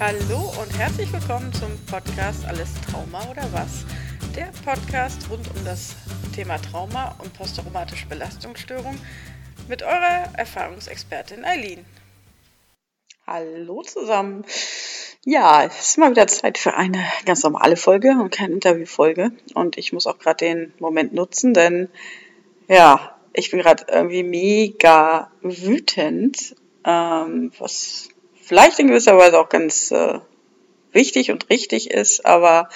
Hallo und herzlich willkommen zum Podcast Alles Trauma oder was? Der Podcast rund um das Thema Trauma und posttraumatische Belastungsstörung mit eurer Erfahrungsexpertin Eileen. Hallo zusammen. Ja, es ist mal wieder Zeit für eine ganz normale Folge und keine Interviewfolge. Und ich muss auch gerade den Moment nutzen, denn ja, ich bin gerade irgendwie mega wütend, ähm, was vielleicht in gewisser Weise auch ganz äh, wichtig und richtig ist, aber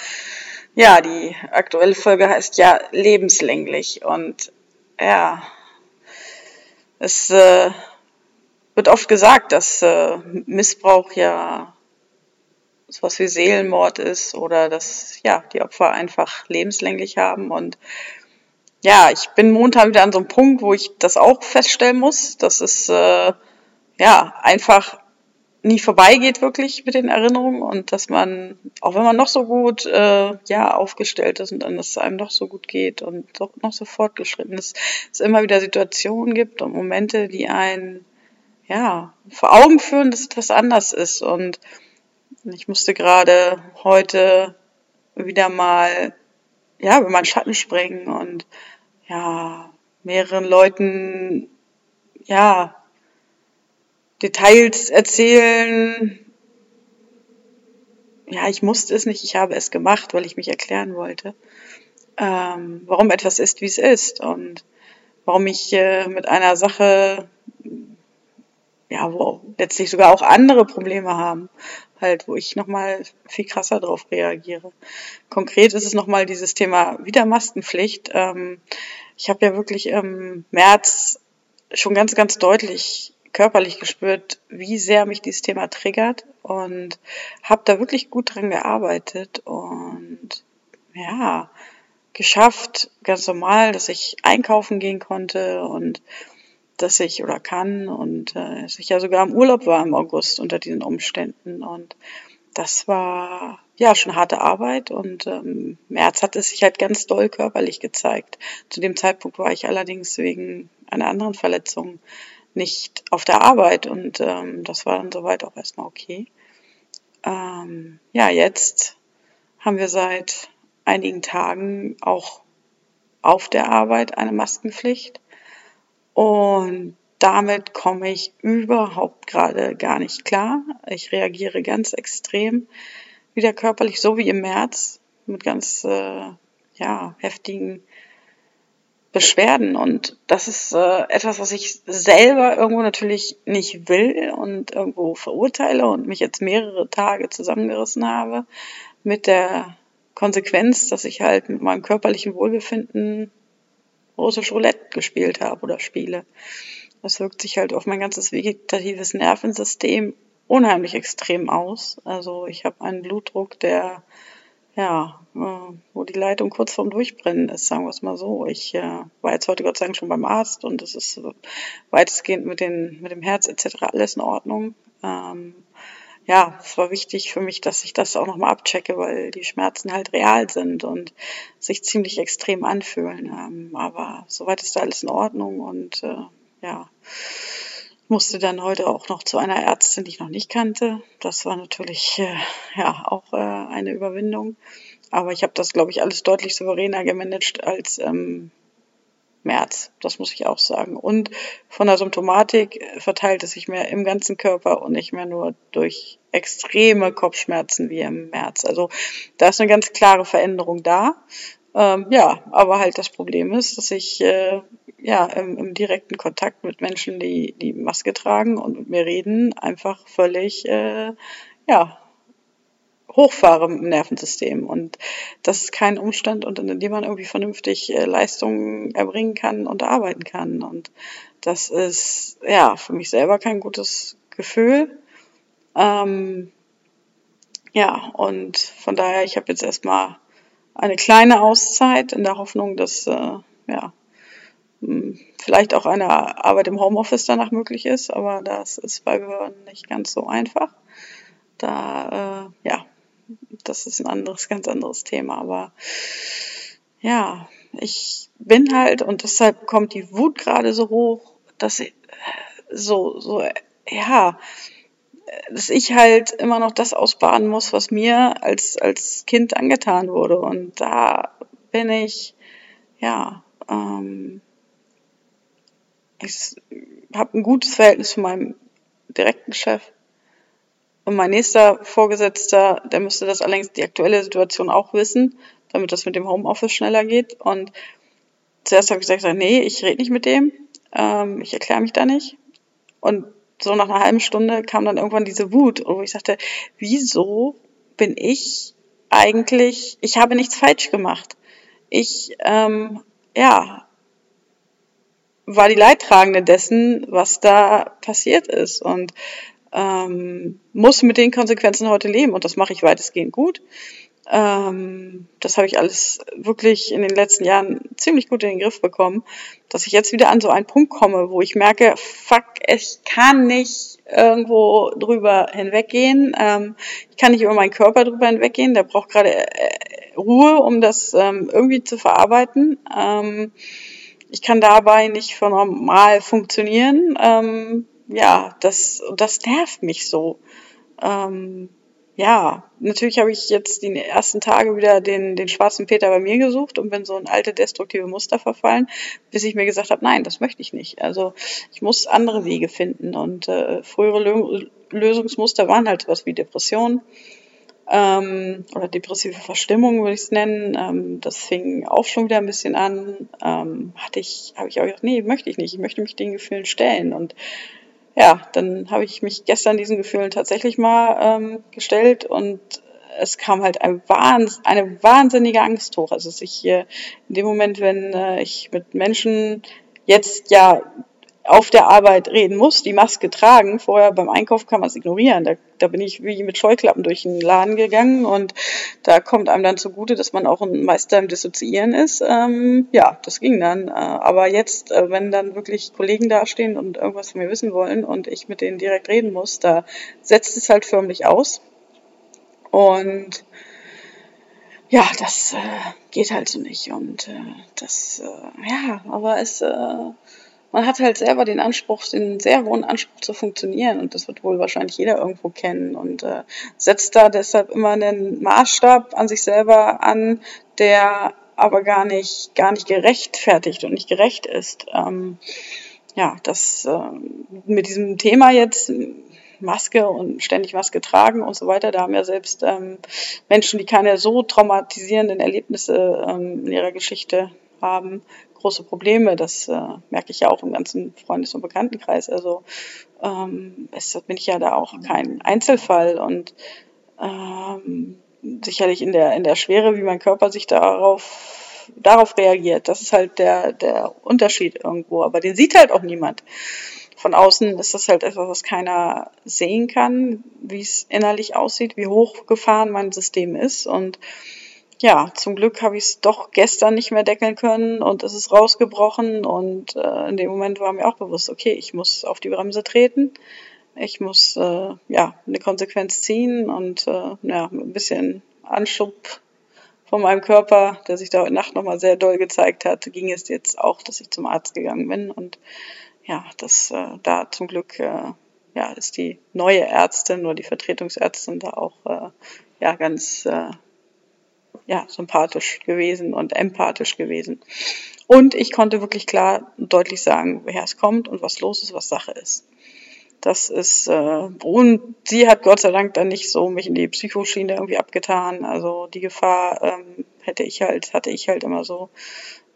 ja, die aktuelle Folge heißt ja lebenslänglich und ja, es äh, wird oft gesagt, dass äh, Missbrauch ja sowas wie Seelenmord ist oder dass ja die Opfer einfach lebenslänglich haben und ja, ich bin momentan wieder an so einem Punkt, wo ich das auch feststellen muss, dass es äh, ja einfach nie vorbeigeht wirklich mit den Erinnerungen und dass man, auch wenn man noch so gut äh, ja aufgestellt ist und dann es einem doch so gut geht und doch noch so fortgeschritten ist, es immer wieder Situationen gibt und Momente, die einen ja vor Augen führen, dass etwas anders ist. Und ich musste gerade heute wieder mal ja über meinen Schatten springen und ja mehreren Leuten ja Details erzählen. Ja, ich musste es nicht, ich habe es gemacht, weil ich mich erklären wollte, ähm, warum etwas ist, wie es ist und warum ich äh, mit einer Sache, ja, wo letztlich sogar auch andere Probleme haben, halt, wo ich nochmal viel krasser drauf reagiere. Konkret ist es nochmal dieses Thema Wiedermaskenpflicht. Ähm, ich habe ja wirklich im März schon ganz, ganz deutlich körperlich gespürt, wie sehr mich dieses Thema triggert und habe da wirklich gut dran gearbeitet und ja, geschafft, ganz normal, dass ich einkaufen gehen konnte und dass ich oder kann und äh, dass ich ja sogar im Urlaub war im August unter diesen Umständen und das war ja schon harte Arbeit und ähm, März hat es sich halt ganz doll körperlich gezeigt. Zu dem Zeitpunkt war ich allerdings wegen einer anderen Verletzung nicht auf der Arbeit und ähm, das war dann soweit auch erstmal okay. Ähm, ja, jetzt haben wir seit einigen Tagen auch auf der Arbeit eine Maskenpflicht und damit komme ich überhaupt gerade gar nicht klar. Ich reagiere ganz extrem wieder körperlich, so wie im März, mit ganz äh, ja, heftigen Beschwerden. Und das ist äh, etwas, was ich selber irgendwo natürlich nicht will und irgendwo verurteile und mich jetzt mehrere Tage zusammengerissen habe mit der Konsequenz, dass ich halt mit meinem körperlichen Wohlbefinden russisch Roulette gespielt habe oder spiele. Das wirkt sich halt auf mein ganzes vegetatives Nervensystem unheimlich extrem aus. Also ich habe einen Blutdruck, der ja, äh, wo die Leitung kurz vorm Durchbrennen ist, sagen wir es mal so. Ich äh, war jetzt heute Gott sei Dank schon beim Arzt und es ist weitestgehend mit, den, mit dem Herz etc. alles in Ordnung. Ähm, ja, es war wichtig für mich, dass ich das auch nochmal abchecke, weil die Schmerzen halt real sind und sich ziemlich extrem anfühlen. Ähm, aber soweit ist da alles in Ordnung und äh, ja, musste dann heute auch noch zu einer Ärztin, die ich noch nicht kannte. Das war natürlich äh, ja auch äh, eine Überwindung. Aber ich habe das, glaube ich, alles deutlich souveräner gemanagt als ähm, März. Das muss ich auch sagen. Und von der Symptomatik verteilt es sich mehr im ganzen Körper und nicht mehr nur durch extreme Kopfschmerzen wie im März. Also da ist eine ganz klare Veränderung da. Ähm, ja, aber halt das Problem ist, dass ich äh, ja im, im, direkten Kontakt mit Menschen, die die Maske tragen und mit mir reden, einfach völlig äh, ja hochfahre im Nervensystem und das ist kein Umstand, unter dem man irgendwie vernünftig äh, Leistungen erbringen kann und arbeiten kann und das ist ja für mich selber kein gutes Gefühl. Ähm, ja und von daher, ich habe jetzt erstmal eine kleine Auszeit in der Hoffnung, dass äh, ja, vielleicht auch eine Arbeit im Homeoffice danach möglich ist, aber das ist bei Behörden nicht ganz so einfach. Da, äh, ja, das ist ein anderes, ganz anderes Thema, aber ja, ich bin halt und deshalb kommt die Wut gerade so hoch, dass ich so, so, ja, dass ich halt immer noch das ausbaden muss, was mir als, als Kind angetan wurde. Und da bin ich, ja, ähm, ich habe ein gutes Verhältnis zu meinem direkten Chef. Und mein nächster Vorgesetzter, der müsste das allerdings die aktuelle Situation auch wissen, damit das mit dem Homeoffice schneller geht. Und zuerst habe ich gesagt, nee, ich rede nicht mit dem, ähm, ich erkläre mich da nicht. Und so nach einer halben Stunde kam dann irgendwann diese Wut, wo ich sagte, wieso bin ich eigentlich, ich habe nichts falsch gemacht. Ich, ähm, ja, war die Leidtragende dessen, was da passiert ist und ähm, muss mit den Konsequenzen heute leben und das mache ich weitestgehend gut. Ähm, das habe ich alles wirklich in den letzten Jahren ziemlich gut in den Griff bekommen, dass ich jetzt wieder an so einen Punkt komme, wo ich merke, fuck, ich kann nicht irgendwo drüber hinweggehen. Ähm, ich kann nicht über meinen Körper drüber hinweggehen. Der braucht gerade äh, Ruhe, um das ähm, irgendwie zu verarbeiten. Ähm, ich kann dabei nicht für normal funktionieren. Ähm, ja, das, das nervt mich so. Ähm, ja, natürlich habe ich jetzt die ersten Tage wieder den, den schwarzen Peter bei mir gesucht und bin so in alte destruktive Muster verfallen, bis ich mir gesagt habe, nein, das möchte ich nicht. Also ich muss andere Wege finden und äh, frühere Lö Lösungsmuster waren halt was wie Depression ähm, oder depressive Verstimmung würde ich es nennen. Ähm, das fing auch schon wieder ein bisschen an. Ähm, hatte ich, habe ich auch gesagt, nee, möchte ich nicht. Ich möchte mich den Gefühlen stellen und ja, dann habe ich mich gestern diesen Gefühlen tatsächlich mal ähm, gestellt und es kam halt ein Wahns eine wahnsinnige Angst hoch. Also sich hier in dem Moment, wenn äh, ich mit Menschen jetzt ja auf der Arbeit reden muss, die Maske tragen. Vorher beim Einkauf kann man es ignorieren. Da, da bin ich wie mit Scheuklappen durch den Laden gegangen und da kommt einem dann zugute, dass man auch ein Meister im Dissoziieren ist. Ähm, ja, das ging dann. Äh, aber jetzt, äh, wenn dann wirklich Kollegen dastehen und irgendwas von mir wissen wollen und ich mit denen direkt reden muss, da setzt es halt förmlich aus. Und ja, das äh, geht halt so nicht. Und äh, das, äh, ja, aber es äh, man hat halt selber den Anspruch, den sehr hohen Anspruch zu funktionieren und das wird wohl wahrscheinlich jeder irgendwo kennen und äh, setzt da deshalb immer einen Maßstab an sich selber an, der aber gar nicht, gar nicht gerechtfertigt und nicht gerecht ist. Ähm, ja, das äh, mit diesem Thema jetzt Maske und ständig Maske tragen und so weiter. Da haben ja selbst ähm, Menschen, die keine so traumatisierenden Erlebnisse ähm, in ihrer Geschichte haben, große Probleme. Das äh, merke ich ja auch im ganzen Freundes- und Bekanntenkreis. Also ähm, es bin ich ja da auch kein Einzelfall und ähm, sicherlich in der in der Schwere, wie mein Körper sich darauf darauf reagiert. Das ist halt der der Unterschied irgendwo. Aber den sieht halt auch niemand. Von außen ist das halt etwas, was keiner sehen kann, wie es innerlich aussieht, wie hochgefahren mein System ist und ja, zum Glück habe ich es doch gestern nicht mehr deckeln können und es ist rausgebrochen und äh, in dem Moment war mir auch bewusst, okay, ich muss auf die Bremse treten, ich muss äh, ja eine Konsequenz ziehen und äh, ja, ein bisschen Anschub von meinem Körper, der sich da heute Nacht nochmal sehr doll gezeigt hat, ging es jetzt auch, dass ich zum Arzt gegangen bin und ja, das äh, da zum Glück äh, ja, ist die neue Ärztin oder die Vertretungsärztin da auch äh, ja ganz äh, ja, sympathisch gewesen und empathisch gewesen. Und ich konnte wirklich klar und deutlich sagen, woher es kommt und was los ist, was Sache ist. Das ist, äh, und sie hat Gott sei Dank dann nicht so mich in die Psychoschiene irgendwie abgetan. Also die Gefahr ähm, hätte ich halt, hatte ich halt immer so,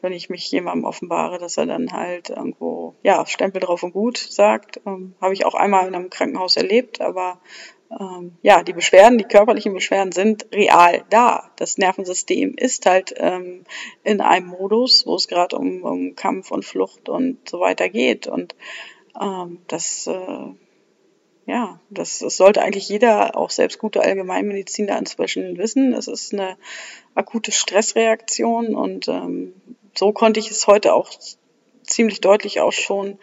wenn ich mich jemandem offenbare, dass er dann halt irgendwo, ja, Stempel drauf und gut sagt. Ähm, Habe ich auch einmal in einem Krankenhaus erlebt, aber ähm, ja, die Beschwerden, die körperlichen Beschwerden sind real da. Das Nervensystem ist halt ähm, in einem Modus, wo es gerade um, um Kampf und Flucht und so weiter geht. Und ähm, das, äh, ja, das, das sollte eigentlich jeder, auch selbst gute Allgemeinmediziner inzwischen wissen. Es ist eine akute Stressreaktion und ähm, so konnte ich es heute auch ziemlich deutlich auch schon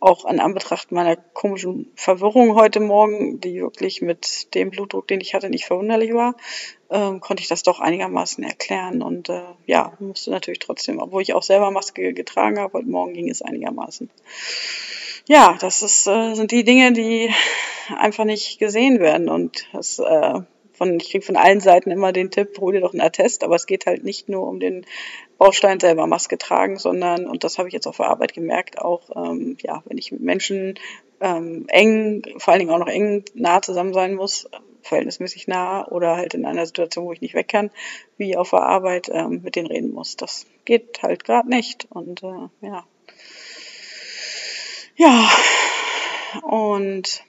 auch an Anbetracht meiner komischen Verwirrung heute Morgen, die wirklich mit dem Blutdruck, den ich hatte, nicht verwunderlich war, ähm, konnte ich das doch einigermaßen erklären. Und äh, ja, musste natürlich trotzdem, obwohl ich auch selber Maske getragen habe, heute Morgen ging es einigermaßen. ja, das ist, äh, sind die Dinge, die einfach nicht gesehen werden. Und das, äh, von, ich kriege von allen Seiten immer den Tipp, hol dir doch einen Attest, aber es geht halt nicht nur um den Baustein selber Maske tragen, sondern, und das habe ich jetzt auf der Arbeit gemerkt, auch, ähm, ja, wenn ich mit Menschen ähm, eng, vor allen Dingen auch noch eng nah zusammen sein muss, verhältnismäßig nah oder halt in einer Situation, wo ich nicht weg kann, wie auf der Arbeit ähm, mit denen reden muss. Das geht halt gerade nicht. Und äh, ja. Ja. Und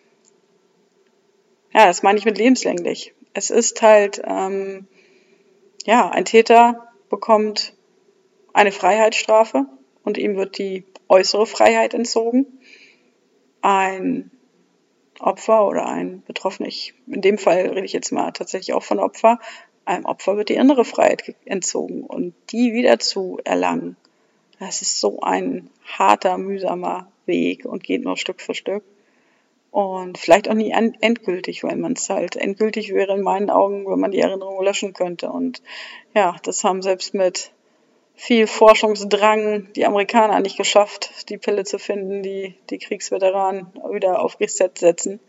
ja, das meine ich mit lebenslänglich. Es ist halt, ähm, ja, ein Täter bekommt eine Freiheitsstrafe und ihm wird die äußere Freiheit entzogen. Ein Opfer oder ein Betroffener, ich, in dem Fall rede ich jetzt mal tatsächlich auch von Opfer, einem Opfer wird die innere Freiheit entzogen und die wieder zu erlangen, das ist so ein harter, mühsamer Weg und geht nur Stück für Stück. Und vielleicht auch nie endgültig, weil man es halt endgültig wäre in meinen Augen, wenn man die Erinnerung löschen könnte. Und ja, das haben selbst mit viel Forschungsdrang die Amerikaner nicht geschafft, die Pille zu finden, die die Kriegsveteranen wieder auf Reset setzen.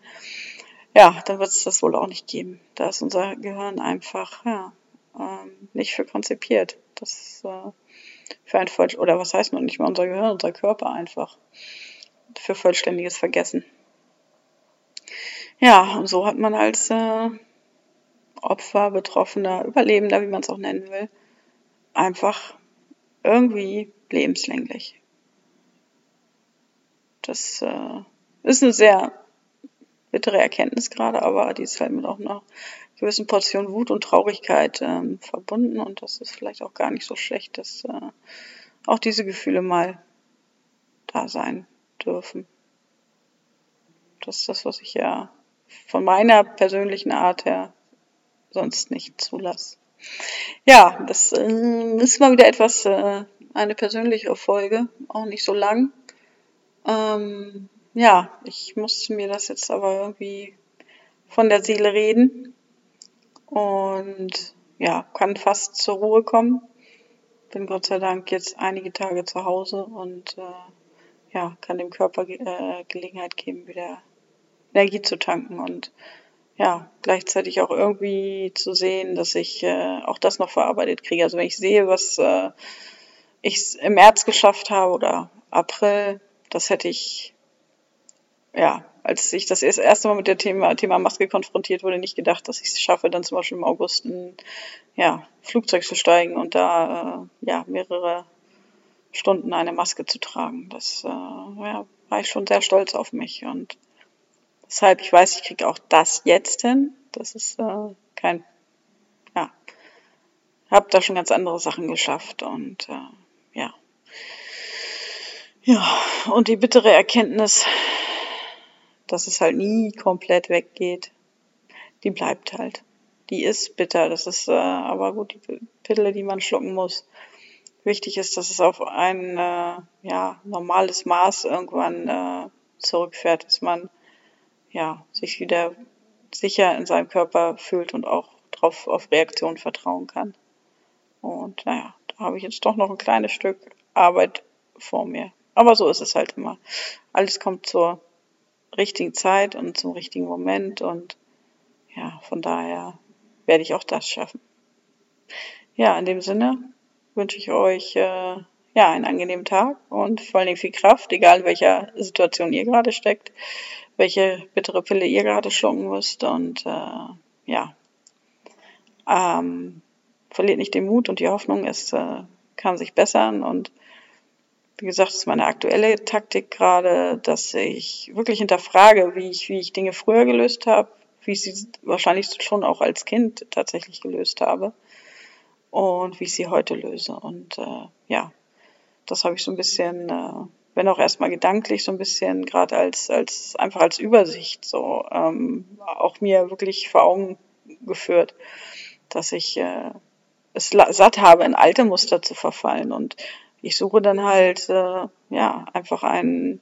Ja, dann wird es das wohl auch nicht geben. Da ist unser Gehirn einfach ja, ähm, nicht für konzipiert. Das äh, für ein voll oder was heißt noch nicht mal unser Gehirn, unser Körper einfach für vollständiges Vergessen. Ja, und so hat man als äh, Opfer, Betroffener, Überlebender, wie man es auch nennen will, einfach irgendwie lebenslänglich. Das äh, ist eine sehr bittere Erkenntnis gerade, aber die ist halt mit auch einer gewissen Portion Wut und Traurigkeit ähm, verbunden und das ist vielleicht auch gar nicht so schlecht, dass äh, auch diese Gefühle mal da sein dürfen. Das ist das, was ich ja von meiner persönlichen Art her sonst nicht zulasse. Ja, das äh, ist mal wieder etwas, äh, eine persönlichere Folge, auch nicht so lang. Ähm, ja, ich muss mir das jetzt aber irgendwie von der Seele reden und ja, kann fast zur Ruhe kommen. Bin Gott sei Dank jetzt einige Tage zu Hause und äh, ja, kann dem Körper äh, Gelegenheit geben, wieder Energie zu tanken und ja, gleichzeitig auch irgendwie zu sehen, dass ich äh, auch das noch verarbeitet kriege. Also wenn ich sehe, was äh, ich im März geschafft habe oder April, das hätte ich, ja, als ich das erste Mal mit dem Thema, Thema Maske konfrontiert wurde, nicht gedacht, dass ich es schaffe, dann zum Beispiel im August ein ja, Flugzeug zu steigen und da äh, ja, mehrere Stunden eine Maske zu tragen. Das äh, ja, war ich schon sehr stolz auf mich und Deshalb, ich weiß, ich kriege auch das jetzt hin. Das ist äh, kein, ja, habe da schon ganz andere Sachen geschafft und äh, ja. Ja, und die bittere Erkenntnis, dass es halt nie komplett weggeht, die bleibt halt. Die ist bitter, das ist äh, aber gut, die Pille, die man schlucken muss. Wichtig ist, dass es auf ein äh, ja, normales Maß irgendwann äh, zurückfährt, dass man ja, sich wieder sicher in seinem Körper fühlt und auch drauf auf Reaktionen vertrauen kann. Und naja, da habe ich jetzt doch noch ein kleines Stück Arbeit vor mir. Aber so ist es halt immer. Alles kommt zur richtigen Zeit und zum richtigen Moment und ja, von daher werde ich auch das schaffen. Ja, in dem Sinne wünsche ich euch äh, ja einen angenehmen Tag und vor allen Dingen viel Kraft, egal in welcher Situation ihr gerade steckt welche bittere Pille ihr gerade schlucken müsst. Und äh, ja, ähm, verliert nicht den Mut und die Hoffnung, es äh, kann sich bessern. Und wie gesagt, ist meine aktuelle Taktik gerade, dass ich wirklich hinterfrage, wie ich, wie ich Dinge früher gelöst habe, wie ich sie wahrscheinlich schon auch als Kind tatsächlich gelöst habe und wie ich sie heute löse. Und äh, ja, das habe ich so ein bisschen äh, wenn auch erstmal gedanklich so ein bisschen, gerade als, als einfach als Übersicht so ähm, auch mir wirklich vor Augen geführt, dass ich äh, es satt habe, in alte Muster zu verfallen. Und ich suche dann halt äh, ja einfach einen,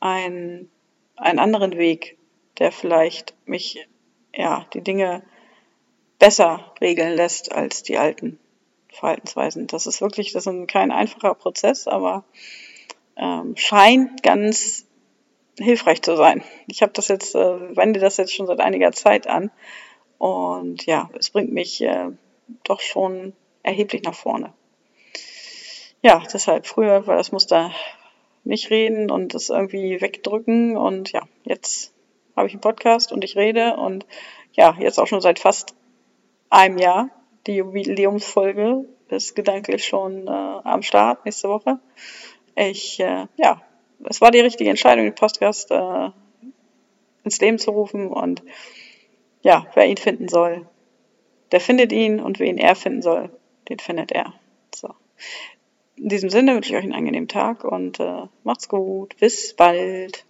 einen, einen anderen Weg, der vielleicht mich ja die Dinge besser regeln lässt als die alten Verhaltensweisen. Das ist wirklich, das ist kein einfacher Prozess, aber ähm, scheint ganz hilfreich zu sein. Ich habe das jetzt, äh, wende das jetzt schon seit einiger Zeit an und ja, es bringt mich äh, doch schon erheblich nach vorne. Ja, deshalb früher war das Muster nicht reden und das irgendwie wegdrücken und ja, jetzt habe ich einen Podcast und ich rede und ja, jetzt auch schon seit fast einem Jahr. Die Jubiläumsfolge ist gedanklich schon äh, am Start nächste Woche. Ich, äh, ja, es war die richtige Entscheidung, den Podcast äh, ins Leben zu rufen und ja, wer ihn finden soll, der findet ihn und wen er finden soll, den findet er. So. In diesem Sinne wünsche ich euch einen angenehmen Tag und äh, macht's gut. Bis bald.